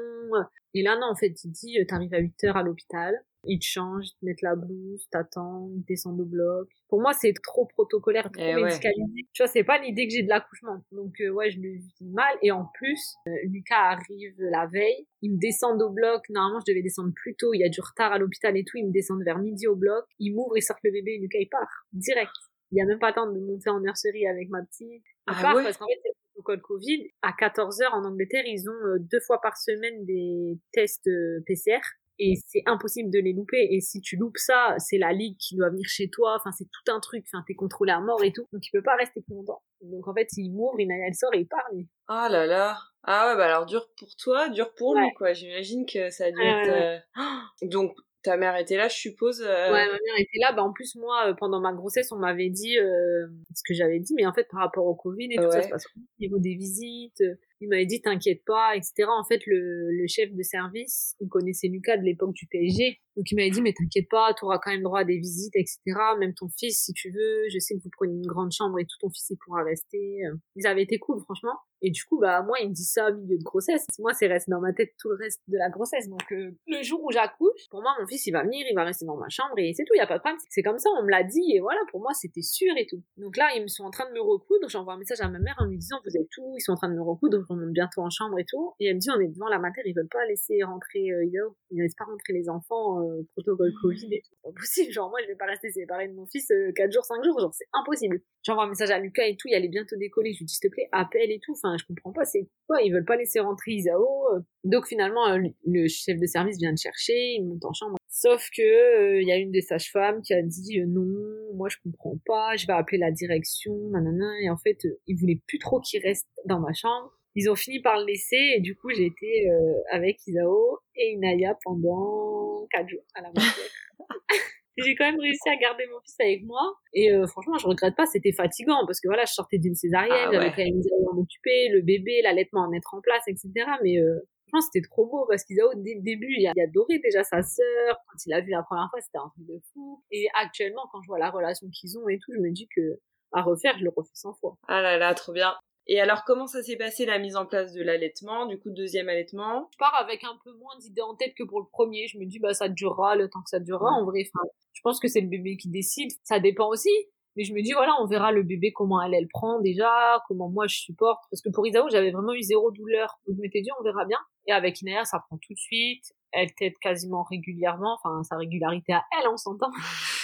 et là, non, en fait, il dit, euh, t'arrives à 8 heures à l'hôpital, ils te changent, ils te mettent la blouse, t'attends, ils descendent au bloc. Pour moi, c'est trop protocolaire, trop eh médicalisé. Tu vois, c'est pas l'idée que j'ai de l'accouchement. Donc, euh, ouais, je le vis mal. Et en plus, euh, Lucas arrive la veille, ils me descendent au bloc. Normalement, je devais descendre plus tôt. Il y a du retard à l'hôpital et tout. Ils me descendent vers midi au bloc. Ils m'ouvrent, ils sortent le bébé et Lucas, il part. Direct. Il y a même pas temps de monter en nurserie avec ma petite. Il ah part parce qu'en fait, protocole Covid, à 14 heures en Angleterre, ils ont euh, deux fois par semaine des tests euh, PCR et c'est impossible de les louper. Et si tu loupes ça, c'est la ligue qui doit venir chez toi. Enfin, c'est tout un truc. Enfin, t'es contrôlé à mort et tout. Donc, il peut pas rester plus longtemps. Donc, en fait, il m'ouvre, il, elle sort et il part, lui. Ah là là. Ah ouais, bah alors dur pour toi, dur pour lui, quoi. J'imagine que ça a dû être... Euh, (gasps) donc, ta mère était là, je suppose. Euh, ouais, ma mère était là. Bah, en plus, moi, euh, pendant ma grossesse, on m'avait dit euh, ce que j'avais dit, mais en fait, par rapport au Covid et tout ça se passe au niveau des visites. Il m'avait dit t'inquiète pas, etc. En fait, le, le chef de service, il connaissait Lucas de l'époque du PSG. Donc il m'avait dit mais t'inquiète pas, tu auras quand même droit à des visites, etc. Même ton fils si tu veux, je sais que vous prenez une grande chambre et tout ton fils il pourra rester. Ils avaient été cool franchement. Et du coup bah moi il me dit ça au milieu de grossesse. Moi c'est resté dans ma tête tout le reste de la grossesse. Donc euh, le jour où j'accouche, pour moi mon fils il va venir, il va rester dans ma chambre et c'est tout, il y a pas de problème. C'est comme ça, on me l'a dit et voilà pour moi c'était sûr et tout. Donc là ils me sont en train de me recoudre, j'envoie un message à ma mère en lui disant vous êtes où? Ils sont en train de me recoudre, remonte bientôt en chambre et tout. Et elle me dit on est devant la matière, ils veulent pas laisser rentrer euh, ils laissent pas rentrer les enfants euh, protocole Covid et tout. C'est pas possible. Genre, moi, je vais pas rester séparée de mon fils euh, 4 jours, 5 jours. Genre, c'est impossible. J'envoie un message à Lucas et tout. Il allait bientôt décoller. Je lui dis, s'il te plaît, appelle et tout. Enfin, je comprends pas. C'est quoi? Ils veulent pas laisser rentrer Isao. Euh. Donc, finalement, euh, le chef de service vient de chercher. Il monte en chambre. Sauf que, euh, il y a une des sages-femmes qui a dit, non, moi, je comprends pas. Je vais appeler la direction, nanana. Et en fait, il voulait plus trop qu'il reste dans ma chambre ils ont fini par le laisser et du coup j'ai été euh, avec Isao et Inaya pendant 4 jours à la (laughs) j'ai quand même réussi à garder mon fils avec moi. Et euh, franchement je regrette pas c'était fatigant parce que voilà je sortais d'une césarienne ah j'avais quand même à m'occuper le bébé l'allaitement à mettre en place etc mais euh, franchement c'était trop beau parce qu'Isao dès le début il a, il a adoré déjà sa sœur. Quand il a vu la première fois c'était un truc de fou. Et actuellement quand je vois la relation qu'ils ont et tout je me dis que à refaire je le refais 100 fois. Ah là là trop bien et alors, comment ça s'est passé la mise en place de l'allaitement, du coup, deuxième allaitement? Je pars avec un peu moins d'idées en tête que pour le premier. Je me dis, bah, ça durera le temps que ça durera. En vrai, enfin, je pense que c'est le bébé qui décide. Ça dépend aussi. Mais je me dis, voilà, on verra le bébé, comment elle, elle prend déjà, comment moi je supporte. Parce que pour Isao, j'avais vraiment eu zéro douleur. Donc je m'étais dit, on verra bien. Et avec Inaya, ça prend tout de suite. Elle t'aide quasiment régulièrement. Enfin, sa régularité à elle, on s'entend.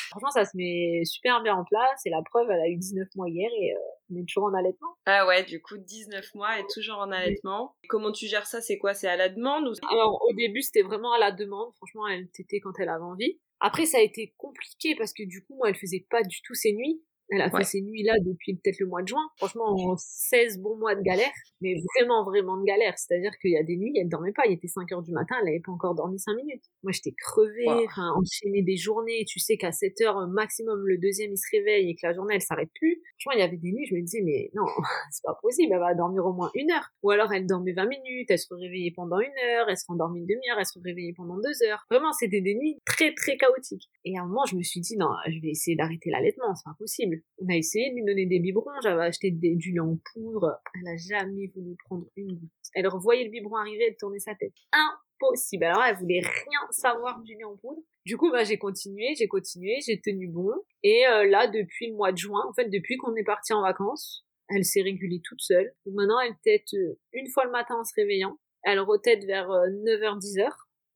Franchement, ça se met super bien en place. Et la preuve, elle a eu 19 mois hier et euh, on est toujours en allaitement. Ah ouais, du coup, 19 mois et toujours en allaitement. Comment tu gères ça? C'est quoi? C'est à la demande ou... Alors, au début, c'était vraiment à la demande. Franchement, elle t'était quand elle avait envie. Après, ça a été compliqué parce que du coup, moi, elle faisait pas du tout ses nuits. Elle a fait ces nuits-là depuis peut-être le mois de juin. Franchement, 16 bons mois de galère, mais vraiment, vraiment de galère. C'est-à-dire qu'il y a des nuits, elle dormait pas. Il était 5 heures du matin, elle avait pas encore dormi 5 minutes. Moi, j'étais crevée, enfin, enchaîner des journées. Tu sais qu'à 7 heures maximum, le deuxième, il se réveille et que la journée, elle s'arrête plus. Franchement, il y avait des nuits, je me disais, mais non, (laughs) c'est pas possible, elle va dormir au moins une heure. Ou alors, elle dormait 20 minutes, elle se réveillait pendant une heure, elle se rendormait une demi-heure, elle se réveillait pendant deux heures. Vraiment, c'était des nuits très, très chaotiques. Et à un moment, je me suis dit, non, je vais essayer d'arrêter l'allaitement, c'est pas possible. On a essayé de lui donner des biberons, j'avais acheté des, du lait en poudre, elle a jamais voulu prendre une goutte. Elle revoyait le biberon arriver, elle tournait sa tête. Impossible. Alors elle voulait rien savoir du lait en poudre. Du coup, bah, j'ai continué, j'ai continué, j'ai tenu bon. Et euh, là, depuis le mois de juin, en fait, depuis qu'on est parti en vacances, elle s'est régulée toute seule. Maintenant, elle tête euh, une fois le matin en se réveillant. Elle retête vers 9h-10h.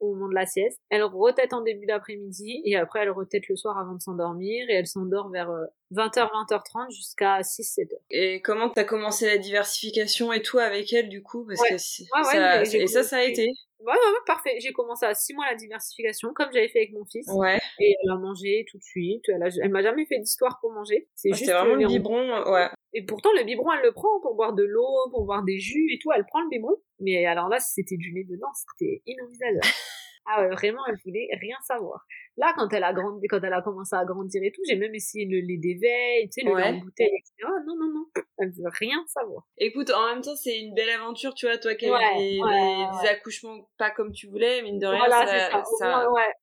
Au moment de la sieste. Elle retête en début d'après-midi et après elle retête le soir avant de s'endormir et elle s'endort vers 20h, euh, 20h30 jusqu'à 6-7h. Et comment t'as commencé la diversification et tout avec elle du coup? Parce que ça, et ça, ça a été Ouais, ouais, ouais, parfait. J'ai commencé à 6 mois la diversification, comme j'avais fait avec mon fils. Ouais. Et elle a mangé tout de suite. Elle, elle m'a jamais fait d'histoire pour manger. C'est juste vraiment le biberon, ouais. Et pourtant, le biberon, elle le prend pour boire de l'eau, pour boire des jus et tout. Elle prend le biberon. Mais alors là, si c'était du lait dedans, c'était inenvisageable. (laughs) Ah ouais, vraiment, elle voulait rien savoir. Là, quand elle a grandi, quand elle a commencé à grandir et tout, j'ai même essayé le lait d'éveil, tu sais, le lait en bouteille, etc. Non, non, non. Elle veut rien savoir. Écoute, en même temps, c'est une belle aventure, tu vois, toi qui as eu des, accouchements pas comme tu voulais, mine de rien, ça, ça,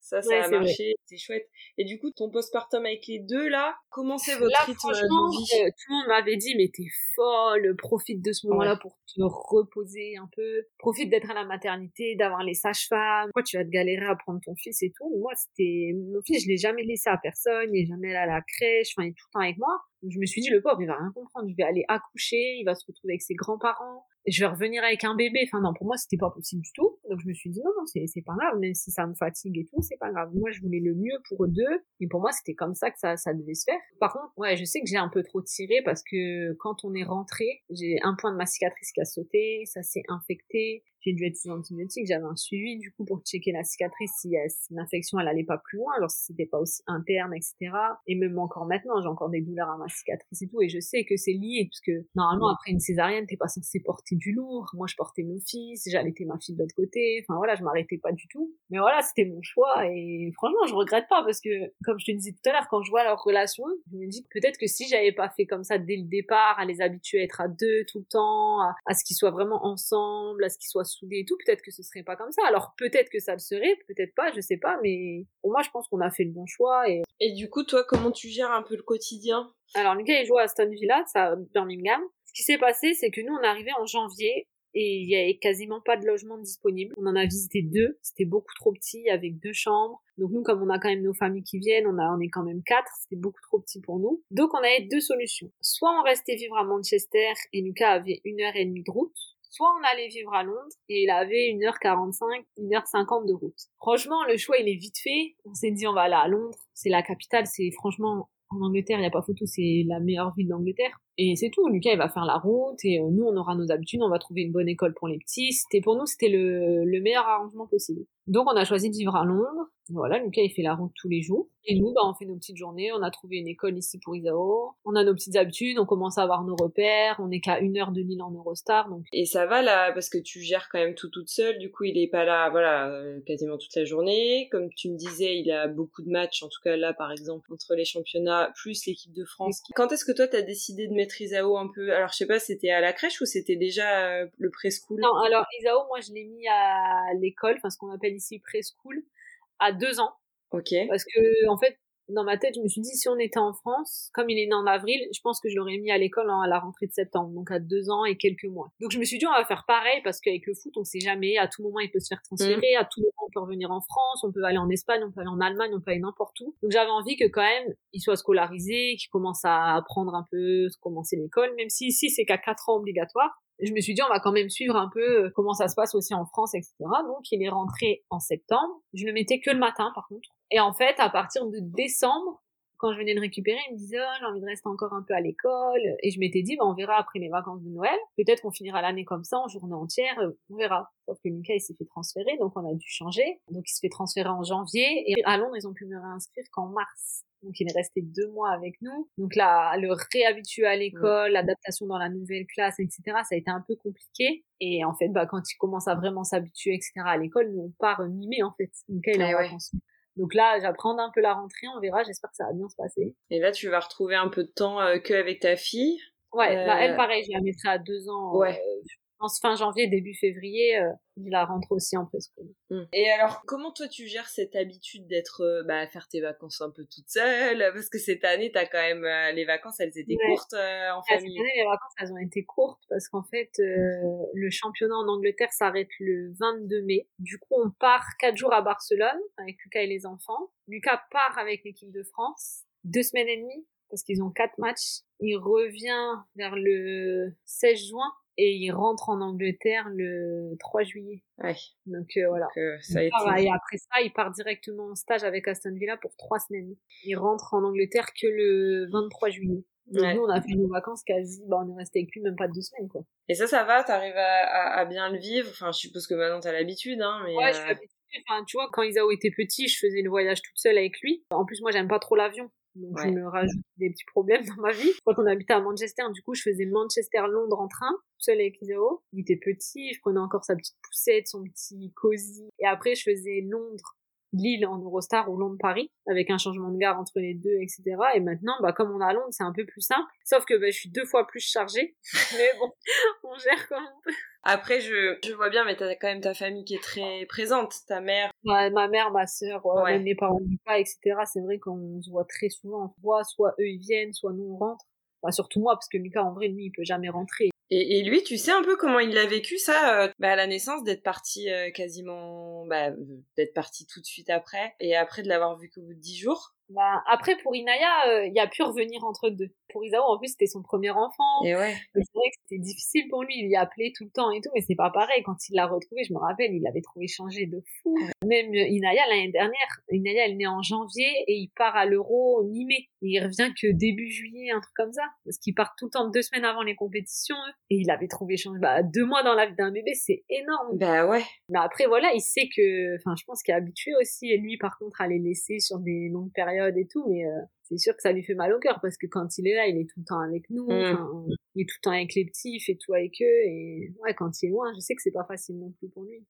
ça, ça, a marché, c'est chouette. Et du coup, ton postpartum avec les deux, là, comment c'est votre rythme de vie? euh, Tout le monde m'avait dit, mais t'es folle, profite de ce moment-là pour te reposer un peu, profite d'être à la maternité, d'avoir les sages-femmes, pourquoi tu vas te galérer à prendre ton fils et tout? Moi, c'était, mon fils, je l'ai jamais laissé à personne, il est jamais allé à la crèche, il est tout le temps avec moi. je me suis dit, le pauvre, il va rien comprendre, je vais aller accoucher, il va se retrouver avec ses grands-parents, je vais revenir avec un bébé. Enfin non, pour moi c'était pas possible du tout. Donc je me suis dit non non c'est c'est pas grave, même si ça me fatigue et tout, c'est pas grave. Moi je voulais le mieux pour eux deux et pour moi c'était comme ça que ça ça devait se faire. Par contre ouais je sais que j'ai un peu trop tiré parce que quand on est rentré j'ai un point de ma cicatrice qui a sauté, ça s'est infecté. J'ai dû être sous antibiotiques, j'avais un suivi du coup pour checker la cicatrice si, l'infection elle allait pas plus loin, alors si c'était pas aussi interne, etc. Et même encore maintenant, j'ai encore des douleurs à ma cicatrice et tout, et je sais que c'est lié, parce que normalement après une césarienne, t'es pas censé porter du lourd. Moi, je portais mon fils, j'allaitais ma fille de l'autre côté, enfin voilà, je m'arrêtais pas du tout. Mais voilà, c'était mon choix, et franchement, je regrette pas, parce que comme je te disais tout à l'heure, quand je vois leur relation, je me dis peut-être que si j'avais pas fait comme ça dès le départ, à les habituer à être à deux tout le temps, à, à ce qu'ils soient vraiment ensemble, à ce qu'ils soient soudés et tout, peut-être que ce serait pas comme ça. Alors peut-être que ça le serait, peut-être pas, je sais pas, mais pour moi je pense qu'on a fait le bon choix. Et, et du coup, toi, comment tu gères un peu le quotidien? Alors Lucas il joue à Aston Villa, ça, Birmingham. Ce qui s'est passé, c'est que nous on est arrivé en janvier et il y avait quasiment pas de logement disponible. On en a visité deux, c'était beaucoup trop petit avec deux chambres. Donc nous, comme on a quand même nos familles qui viennent, on a, on est quand même quatre, c'était beaucoup trop petit pour nous. Donc on avait deux solutions. Soit on restait vivre à Manchester et Lucas avait une heure et demie de route, soit on allait vivre à Londres et il avait 1h45, 1h50 de route. Franchement, le choix il est vite fait. On s'est dit on va aller à Londres, c'est la capitale, c'est franchement en Angleterre, il n'y a pas photo, c'est la meilleure ville d'Angleterre. Et c'est tout. Lucas, il va faire la route et euh, nous, on aura nos habitudes, on va trouver une bonne école pour les petits. C'était pour nous, c'était le, le meilleur arrangement possible. Donc, on a choisi de vivre à Londres. voilà, Lucas, il fait la route tous les jours. Et nous, bah, on fait nos petites journées. On a trouvé une école ici pour Isao. On a nos petites habitudes. On commence à avoir nos repères. On n'est qu'à une heure de Lille en Eurostar. Donc. Et ça va là, parce que tu gères quand même tout toute seule. Du coup, il est pas là, voilà, euh, quasiment toute la journée. Comme tu me disais, il a beaucoup de matchs. En tout cas, là, par exemple, entre les championnats plus l'équipe de France. Quand est-ce que toi, t'as décidé de mettre Isao un peu Alors, je sais pas, c'était à la crèche ou c'était déjà euh, le preschool Non, alors Isao, moi, je l'ai mis à l'école, enfin ce qu'on appelle ici preschool, à deux ans. Ok. Parce que en fait, dans ma tête, je me suis dit, si on était en France, comme il est né en avril, je pense que je l'aurais mis à l'école à la rentrée de septembre, donc à deux ans et quelques mois. Donc je me suis dit, on va faire pareil, parce qu'avec le foot, on sait jamais, à tout moment, il peut se faire transférer, à tout moment, on peut revenir en France, on peut aller en Espagne, on peut aller en Allemagne, on peut aller n'importe où. Donc j'avais envie que quand même, il soit scolarisé, qu'il commence à apprendre un peu, commencer l'école, même si ici, c'est qu'à quatre ans obligatoire je me suis dit on va quand même suivre un peu euh, comment ça se passe aussi en France, etc. Donc il est rentré en septembre. Je ne mettais que le matin par contre. Et en fait, à partir de décembre, quand je venais de récupérer, il me disait oh, j'ai envie de rester encore un peu à l'école. Et je m'étais dit bah, on verra après les vacances de Noël. Peut-être qu'on finira l'année comme ça en journée entière. Euh, on verra. Sauf que Mika il s'est fait transférer, donc on a dû changer. Donc il se fait transférer en janvier. Et à Londres ils ont pu me réinscrire qu'en mars. Donc il est resté deux mois avec nous. Donc là, le réhabituer à l'école, l'adaptation dans la nouvelle classe, etc. Ça a été un peu compliqué. Et en fait, bah quand il commence à vraiment s'habituer, etc. à l'école, nous on part mi-mai en fait. Donc il est en Donc là, j'apprends un peu la rentrée, on verra, j'espère que ça va bien se passer. Et là, tu vas retrouver un peu de temps euh, que avec ta fille. Ouais, elle, euh, pareil, je la mettrai à deux ans. Ouais. Euh, fin janvier, début février, euh, il la rentre aussi en preschool. Hmm. Et alors, comment toi tu gères cette habitude d'être, euh, bah, faire tes vacances un peu toute seule? Parce que cette année, t'as quand même, euh, les vacances, elles étaient courtes en famille. Cette année, les vacances, elles ont été courtes parce qu'en fait, le championnat en Angleterre s'arrête le 22 mai. Du coup, on part quatre jours à Barcelone avec Lucas et les enfants. Lucas part avec l'équipe de France deux semaines et demie parce qu'ils ont quatre matchs. Il revient vers le 16 juin et il rentre en Angleterre le 3 juillet. Ouais. Donc euh, voilà. Euh, ça a été... Et après ça, il part directement en stage avec Aston Villa pour trois semaines. Il rentre en Angleterre que le 23 juillet. Donc nous, on a fait nos vacances quasi, bah, on est resté avec lui même pas deux semaines, quoi. Et ça, ça va, t'arrives à, à, bien le vivre? Enfin, je suppose que maintenant t'as l'habitude, hein, mais. Ouais, je suis habituée. Enfin, tu vois, quand Isao était petit, je faisais le voyage toute seule avec lui. En plus, moi, j'aime pas trop l'avion. Donc je me rajoute des petits problèmes dans ma vie. Quand on habitait à Manchester, du coup, je faisais Manchester-Londres en train, seul avec Isao. Il était petit, je prenais encore sa petite poussette, son petit cosy. Et après, je faisais Londres, Lille en Eurostar ou Londres-Paris, avec un changement de gare entre les deux, etc. Et maintenant, bah, comme on est à Londres, c'est un peu plus simple. Sauf que bah, je suis deux fois plus chargée. (laughs) Mais bon, on gère comme on peut. Après, je, je vois bien, mais t'as quand même ta famille qui est très présente, ta mère. ma mère, ma sœur, ouais. mes parents du pas, etc. C'est vrai qu'on se voit très souvent. On se voit, soit eux ils viennent, soit nous on rentre. Bah, surtout moi, parce que Lucas, en vrai, lui, il peut jamais rentrer. Et, et lui, tu sais un peu comment il l'a vécu, ça, euh, bah, à la naissance, d'être parti euh, quasiment, bah, d'être parti tout de suite après, et après de l'avoir vu qu'au bout de dix jours Bah, après, pour Inaya, euh, il y a pu revenir entre deux. Pour Isao, en plus, c'était son premier enfant. Et ouais. C'est vrai que c'était difficile pour lui. Il lui appelait tout le temps et tout, mais c'est pas pareil. Quand il l'a retrouvé, je me rappelle, il l'avait trouvé changé de fou. Même euh, Inaya, l'année dernière, Inaya, elle née en janvier et il part à l'Euro mi-mai. Il revient que début juillet, un truc comme ça. Parce qu'il part tout le temps deux semaines avant les compétitions. Et il avait trouvé changé. Bah, deux mois dans la vie d'un bébé, c'est énorme. Bah ouais. Mais après, voilà, il sait que, enfin, je pense qu'il est habitué aussi. Et lui, par contre, à les laisser sur des longues périodes et tout. Mais euh, c'est sûr que ça lui fait mal au cœur parce que quand il est là, il est tout le temps avec nous. Mm. il est tout le temps avec les petits, il fait tout avec eux. Et ouais, quand il est loin, je sais que c'est pas facile non plus pour lui.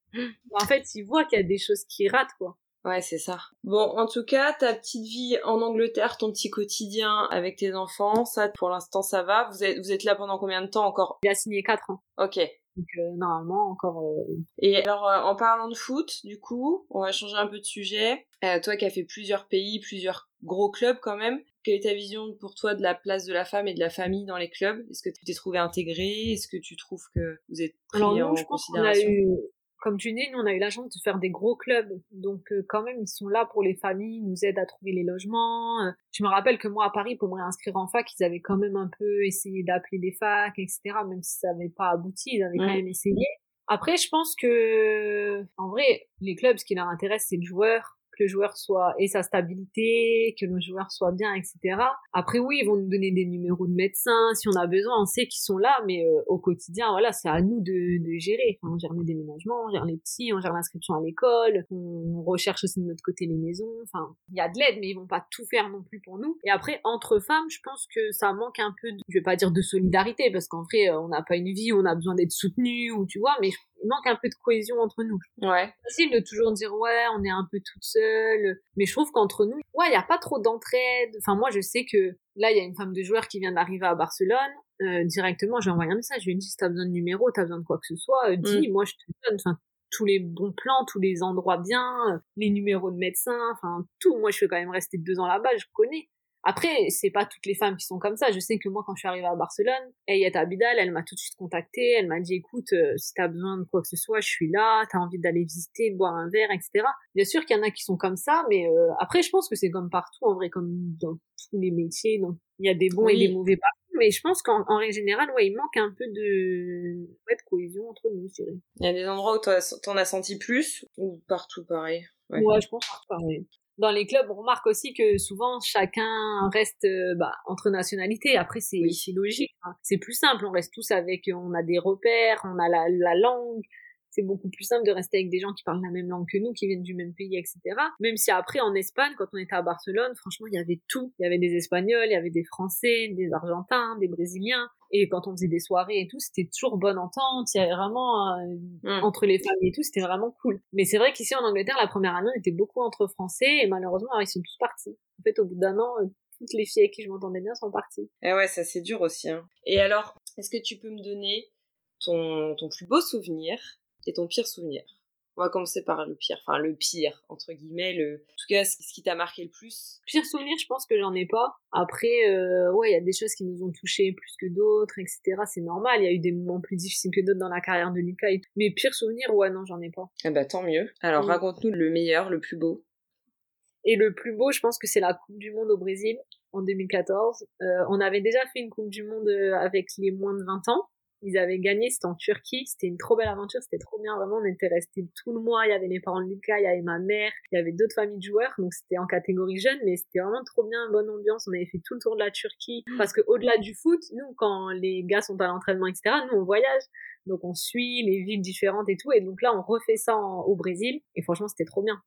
En fait, il voit qu'il y a des choses qui ratent, quoi. Ouais, c'est ça. Bon, en tout cas, ta petite vie en Angleterre, ton petit quotidien avec tes enfants, ça, pour l'instant, ça va. Vous êtes, vous êtes là pendant combien de temps encore? Il a signé 4 ans. Ok. Donc, euh, normalement, encore... euh, Et alors, euh, en parlant de foot, du coup, on va changer un peu de sujet. Euh, toi qui as fait plusieurs pays, plusieurs gros clubs quand même, quelle est ta vision pour toi de la place de la femme et de la famille dans les clubs? Est-ce que tu t'es trouvé intégré Est-ce que tu trouves que vous êtes pris Alors en je considération? eu, comme tu dis, nous on a eu la chance de faire des gros clubs, donc euh, quand même ils sont là pour les familles, ils nous aident à trouver les logements. Euh, je me rappelle que moi à Paris pour me réinscrire en fac, ils avaient quand même un peu essayé d'appeler des facs, etc. Même si ça n'avait pas abouti, ils avaient quand même essayé. Après, je pense que en vrai, les clubs, ce qui leur intéresse, c'est le joueur que le joueur soit et sa stabilité, que le joueur soit bien, etc. Après oui, ils vont nous donner des numéros de médecins si on a besoin, on sait qu'ils sont là, mais euh, au quotidien, voilà, c'est à nous de, de gérer. Enfin, on gère le déménagement, on gère les petits, on gère l'inscription à l'école, on recherche aussi de notre côté les maisons. Enfin, il y a de l'aide, mais ils vont pas tout faire non plus pour nous. Et après, entre femmes, je pense que ça manque un peu, de, je vais pas dire de solidarité, parce qu'en vrai, euh, on n'a pas une vie où on a besoin d'être soutenu ou tu vois, mais il manque un peu de cohésion entre nous. Ouais. facile de toujours dire ouais on est un peu toute seule. Mais je trouve qu'entre nous ouais il y a pas trop d'entraide. Enfin moi je sais que là il y a une femme de joueur qui vient d'arriver à Barcelone. Euh, directement j'ai envoyé un message. Je lui ai dit si t'as besoin de numéro t'as besoin de quoi que ce soit euh, dis moi je te donne. Enfin tous les bons plans tous les endroits bien euh, les numéros de médecins enfin tout. Moi je suis quand même rester deux ans là-bas je connais après, c'est pas toutes les femmes qui sont comme ça. Je sais que moi, quand je suis arrivée à Barcelone, Ayat Abidal, elle m'a tout de suite contactée. Elle m'a dit, écoute, euh, si t'as besoin de quoi que ce soit, je suis là. T'as envie d'aller visiter, de boire un verre, etc. Bien sûr qu'il y en a qui sont comme ça, mais euh, après, je pense que c'est comme partout, en vrai, comme dans tous les métiers. Donc, il y a des bons Oui. et des mauvais partout. Mais je pense qu'en en règle générale, ouais, il manque un peu de, ouais, de cohésion entre nous, je dirais. Il y a des endroits où t'en as senti plus ou partout pareil? Ouais. Ouais, je pense pas. ouais. Dans les clubs, on remarque aussi que souvent chacun reste euh, bah, entre nationalités. Après, c'est Oui. logique. hein. C'est plus simple. On reste tous avec, on a des repères, on a la, la langue. C'est beaucoup plus simple de rester avec des gens qui parlent la même langue que nous, qui viennent du même pays, etc. Même si après, en Espagne, quand on était à Barcelone, franchement, il y avait tout. Il y avait des Espagnols, il y avait des Français, des Argentins, des Brésiliens. Et quand on faisait des soirées et tout, c'était toujours bonne entente. Il y avait vraiment euh, Mm. entre les familles et tout, c'était vraiment cool. Mais c'est vrai qu'ici en Angleterre, la première année, on était beaucoup entre Français et malheureusement, ils sont tous partis. En fait, au bout d'un an, euh, toutes les filles avec qui je m'entendais bien sont parties. Eh ouais, ça c'est dur aussi. Hein. Et alors, est-ce que tu peux me donner ton, ton plus beau souvenir et ton pire souvenir? On va commencer par le pire, enfin le pire, entre guillemets, le... en tout cas ce qui t'a marqué le plus. Pire souvenir, je pense que j'en ai pas. Après, euh, ouais, il y a des choses qui nous ont touchés plus que d'autres, etc. C'est normal. Il y a eu des moments plus difficiles que d'autres dans la carrière de Lucas. Et tout. Mais pire souvenir, ouais, non, j'en ai pas. Ah bah tant mieux. Alors Mm. raconte-nous le meilleur, le plus beau. Et le plus beau, je pense que c'est la Coupe du Monde au Brésil en 2014. Euh, on avait déjà fait une Coupe du Monde euh, avec les moins de 20 ans. Ils avaient gagné, c'était en Turquie, c'était une trop belle aventure, c'était trop bien, vraiment, on était restés tout le mois, il y avait les parents de Lucas, il y avait ma mère, il y avait d'autres familles de joueurs, donc c'était en catégorie jeune, mais c'était vraiment trop bien, bonne ambiance, on avait fait tout le tour de la Turquie, parce que au-delà du foot, nous, quand les gars sont à l'entraînement, etc., nous, on voyage, donc on suit les villes différentes et tout, et donc là, on refait ça en- au Brésil, et franchement, c'était trop bien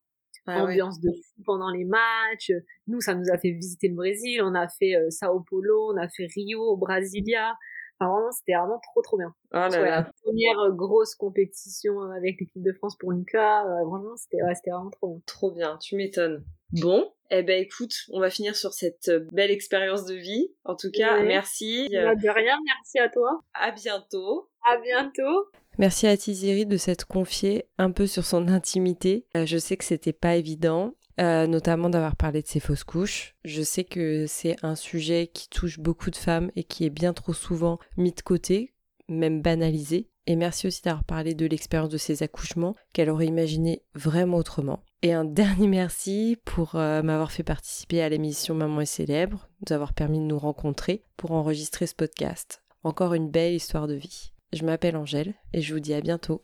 Ah ouais. ambiance de fou pendant les matchs. Nous, ça nous a fait visiter le Brésil. On a fait euh, Sao Paulo, on a fait Rio, Brasilia. Enfin, vraiment, c'était vraiment trop, trop bien. Oh là Ouais, là. la première euh, grosse compétition euh, avec l'équipe de France pour Lucas. euh, vraiment, c'était ouais, vraiment trop bien. Trop bien, tu m'étonnes. Bon, eh ben écoute, on va finir sur cette euh, belle expérience de vie. En tout cas, Ouais. merci. De rien, merci à toi. À bientôt. À bientôt. Merci à Tiziri de s'être confiée un peu sur son intimité. Je sais que c'était pas évident, euh, notamment d'avoir parlé de ses fausses couches. Je sais que c'est un sujet qui touche beaucoup de femmes et qui est bien trop souvent mis de côté, même banalisé. Et merci aussi d'avoir parlé de l'expérience de ses accouchements, qu'elle aurait imaginé vraiment autrement. Et un (laughs) dernier merci pour euh, m'avoir fait participer à l'émission Maman est célèbre, nous avoir permis de nous rencontrer pour enregistrer ce podcast. Encore une belle histoire de vie. Je m'appelle Angèle et je vous dis à bientôt.